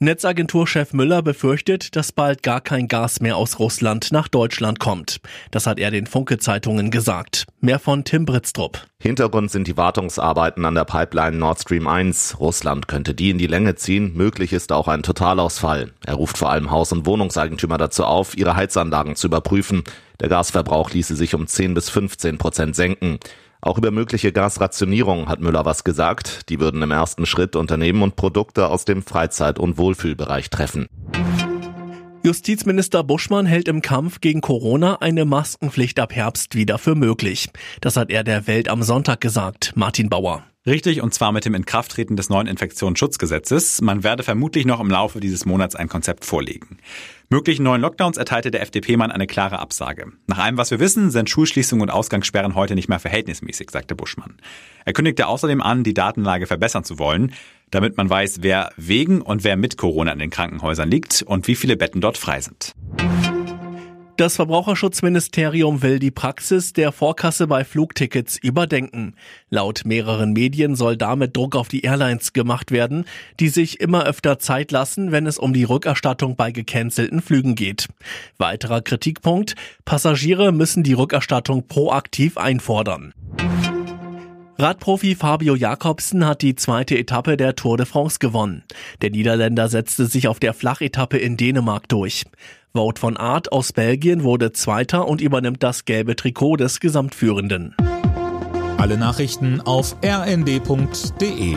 Netzagenturchef Müller befürchtet, dass bald gar kein Gas mehr aus Russland nach Deutschland kommt. Das hat er den Funke-Zeitungen gesagt. Mehr von Tim Britztrup. Hintergrund sind die Wartungsarbeiten an der Pipeline Nord Stream 1. Russland könnte die in die Länge ziehen. Möglich ist auch ein Totalausfall. Er ruft vor allem Haus- und Wohnungseigentümer dazu auf, ihre Heizanlagen zu überprüfen. Der Gasverbrauch ließe sich um 10 bis 15 Prozent senken. Auch über mögliche Gasrationierung hat Müller was gesagt. Die würden im ersten Schritt Unternehmen und Produkte aus dem Freizeit- und Wohlfühlbereich treffen. Justizminister Buschmann hält im Kampf gegen Corona eine Maskenpflicht ab Herbst wieder für möglich. Das hat er der Welt am Sonntag gesagt. Martin Bauer. Richtig, und zwar mit dem Inkrafttreten des neuen Infektionsschutzgesetzes. Man werde vermutlich noch im Laufe dieses Monats ein Konzept vorlegen. Möglichen neuen Lockdowns erteilte der FDP-Mann eine klare Absage. Nach allem, was wir wissen, sind Schulschließungen und Ausgangssperren heute nicht mehr verhältnismäßig, sagte Buschmann. Er kündigte außerdem an, die Datenlage verbessern zu wollen, damit man weiß, wer wegen und wer mit Corona in den Krankenhäusern liegt und wie viele Betten dort frei sind. Das Verbraucherschutzministerium will die Praxis der Vorkasse bei Flugtickets überdenken. Laut mehreren Medien soll damit Druck auf die Airlines gemacht werden, die sich immer öfter Zeit lassen, wenn es um die Rückerstattung bei gecancelten Flügen geht. Weiterer Kritikpunkt, Passagiere müssen die Rückerstattung proaktiv einfordern. Radprofi Fabio Jakobsen hat die zweite Etappe der Tour de France gewonnen. Der Niederländer setzte sich auf der Flachetappe in Dänemark durch. Wout von Art aus Belgien wurde Zweiter und übernimmt das gelbe Trikot des Gesamtführenden. Alle Nachrichten auf rnd.de